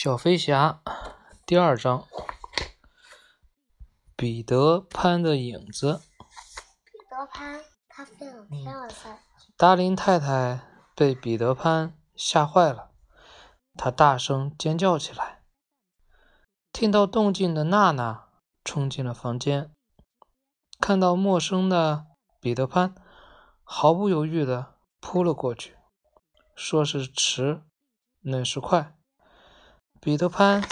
小飞侠第二章：彼得潘的影子。彼得潘他了噻！达林太太被彼得潘吓坏了，她大声尖叫起来。听到动静的娜娜冲进了房间，看到陌生的彼得潘，毫不犹豫地扑了过去。说是迟，那是快。彼得潘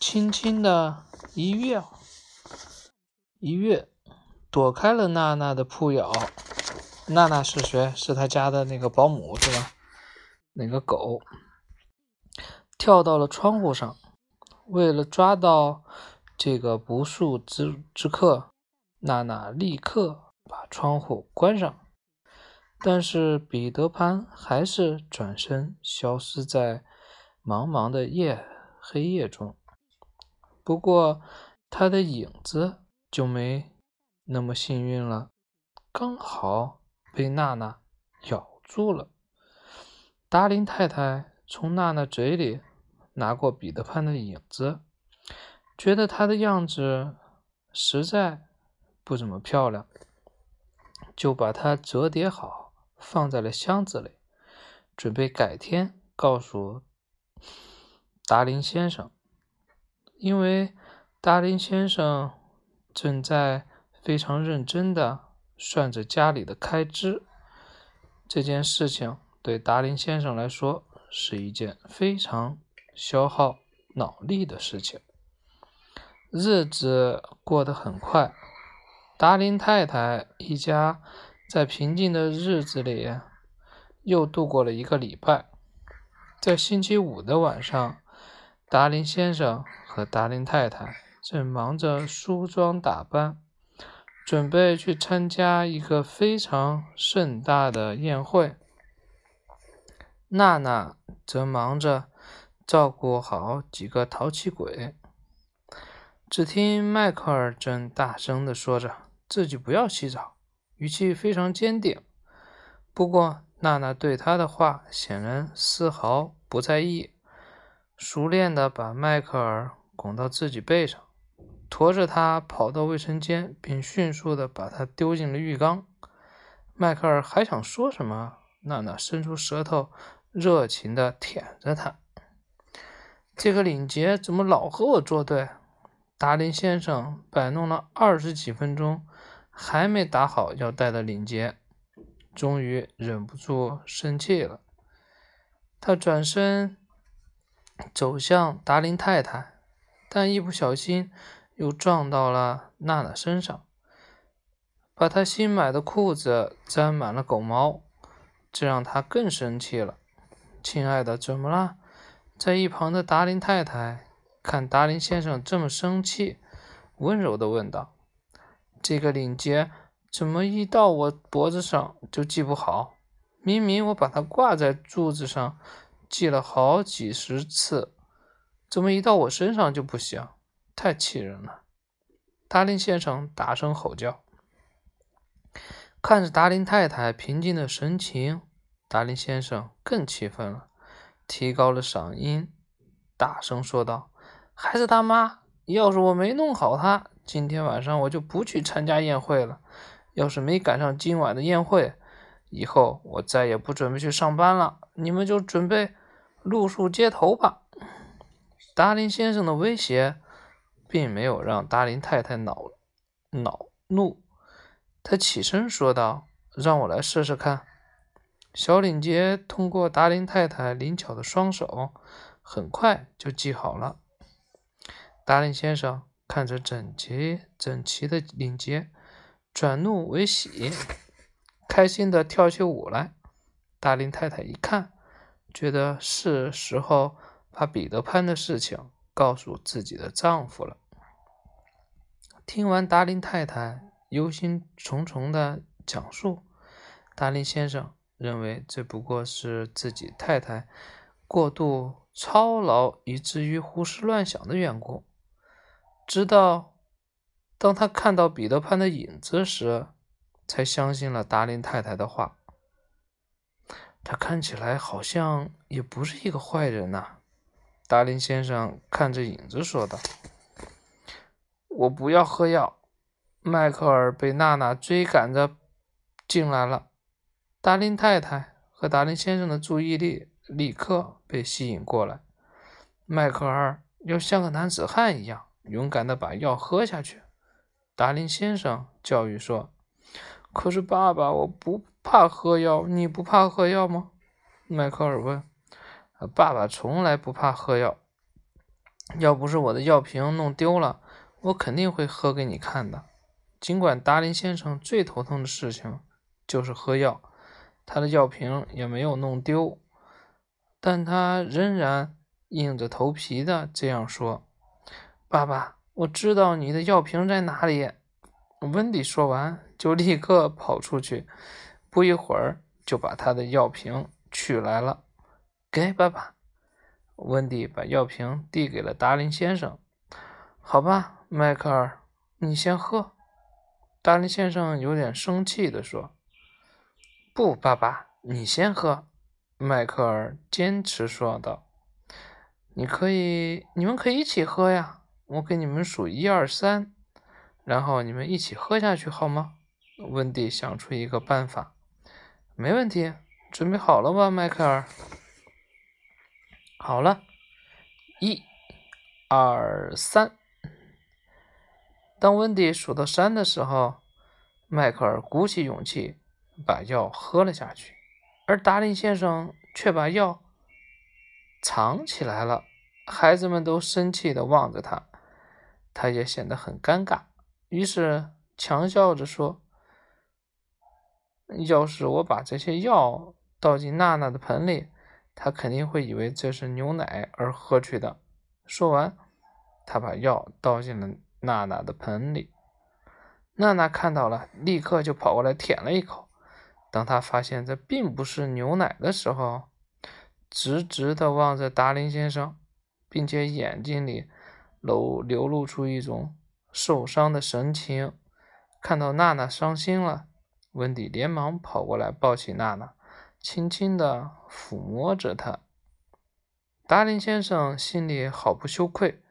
轻轻的一跃，一跃躲开了娜娜的扑咬。娜娜是谁？是他家的那个保姆，是吧？那个狗跳到了窗户上，为了抓到这个不速之之客，娜娜立刻把窗户关上。但是彼得潘还是转身消失在茫茫的夜。黑夜中，不过他的影子就没那么幸运了，刚好被娜娜咬住了。达林太太从娜娜嘴里拿过彼得潘的影子，觉得他的样子实在不怎么漂亮，就把它折叠好，放在了箱子里，准备改天告诉。达林先生，因为达林先生正在非常认真的算着家里的开支，这件事情对达林先生来说是一件非常消耗脑力的事情。日子过得很快，达林太太一家在平静的日子里又度过了一个礼拜，在星期五的晚上。达林先生和达林太太正忙着梳妆打扮，准备去参加一个非常盛大的宴会。娜娜则忙着照顾好几个淘气鬼。只听迈克尔正大声地说着自己不要洗澡，语气非常坚定。不过，娜娜对他的话显然丝毫不在意。熟练地把迈克尔拱到自己背上，驮着他跑到卫生间，并迅速地把他丢进了浴缸。迈克尔还想说什么，娜娜伸出舌头，热情地舔着他。这个领结怎么老和我作对？达林先生摆弄了二十几分钟，还没打好要戴的领结，终于忍不住生气了。他转身。走向达林太太，但一不小心又撞到了娜娜身上，把她新买的裤子沾满了狗毛，这让她更生气了。亲爱的，怎么了？在一旁的达林太太看达林先生这么生气，温柔地问道：“这个领结怎么一到我脖子上就系不好？明明我把它挂在柱子上。”系了好几十次，怎么一到我身上就不行？太气人了！达林先生大声吼叫。看着达林太太平静的神情，达林先生更气愤了，提高了嗓音，大声说道：“孩子他妈，要是我没弄好他，今天晚上我就不去参加宴会了。要是没赶上今晚的宴会，以后我再也不准备去上班了。你们就准备……”露宿街头吧！达林先生的威胁并没有让达林太太恼恼怒，他起身说道：“让我来试试看。”小领结通过达林太太灵巧的双手，很快就系好了。达林先生看着整齐整齐的领结，转怒为喜，开心的跳起舞来。达林太太一看。觉得是时候把彼得潘的事情告诉自己的丈夫了。听完达林太太忧心忡忡的讲述，达林先生认为这不过是自己太太过度操劳以至于胡思乱想的缘故。直到当他看到彼得潘的影子时，才相信了达林太太的话。他看起来好像也不是一个坏人呐。达林先生看着影子说道：“我不要喝药。”迈克尔被娜娜追赶着进来了。达林太太和达林先生的注意力立刻被吸引过来。迈克尔要像个男子汉一样勇敢地把药喝下去。达林先生教育说：“可是爸爸，我不怕喝药，你不怕喝药吗？”迈克尔问。“爸爸从来不怕喝药。要不是我的药瓶弄丢了，我肯定会喝给你看的。”尽管达林先生最头疼的事情就是喝药，他的药瓶也没有弄丢，但他仍然硬着头皮的这样说：“爸爸，我知道你的药瓶在哪里。”温迪说完就立刻跑出去，不一会儿就把他的药瓶取来了。给爸爸，温迪把药瓶递给了达林先生。好吧，迈克尔，你先喝。达林先生有点生气地说：“不，爸爸，你先喝。”迈克尔坚持说道：“你可以，你们可以一起喝呀！我给你们数一二三，然后你们一起喝下去，好吗？”温迪想出一个办法：“没问题，准备好了吧，迈克尔？”“好了，一、二、三。”当温迪数到三的时候，迈克尔鼓起勇气把药喝了下去，而达林先生却把药藏起来了。孩子们都生气地望着他，他也显得很尴尬，于是强笑着说：“要是我把这些药倒进娜娜的盆里，她肯定会以为这是牛奶而喝去的。”说完，他把药倒进了。娜娜的盆里，娜娜看到了，立刻就跑过来舔了一口。当她发现这并不是牛奶的时候，直直地望着达林先生，并且眼睛里流流露出一种受伤的神情。看到娜娜伤心了，温迪连忙跑过来抱起娜娜，轻轻地抚摸着她。达林先生心里好不羞愧。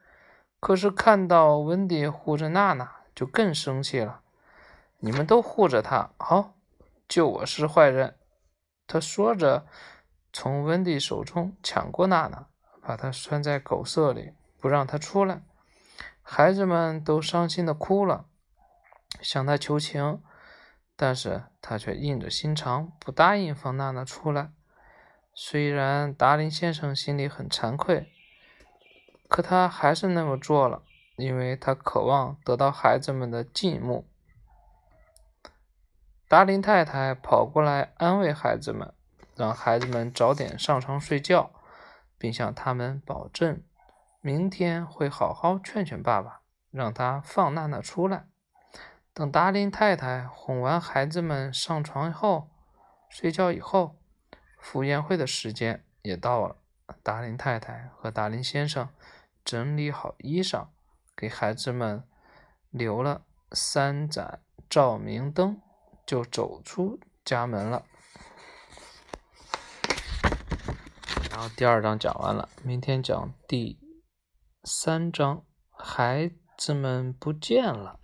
可是看到温迪护着娜娜，就更生气了。你们都护着她，好，就我是坏人。他说着，从温迪手中抢过娜娜，把她拴在狗舍里，不让她出来。孩子们都伤心的哭了，向他求情，但是他却硬着心肠不答应放娜娜出来。虽然达林先生心里很惭愧。可他还是那么做了，因为他渴望得到孩子们的敬慕。达林太太跑过来安慰孩子们，让孩子们早点上床睡觉，并向他们保证，明天会好好劝劝爸爸，让他放娜娜出来。等达林太太哄完孩子们上床后，睡觉以后，赴宴会的时间也到了。达林太太和达林先生。整理好衣裳，给孩子们留了三盏照明灯，就走出家门了。然后第二章讲完了，明天讲第三章，孩子们不见了。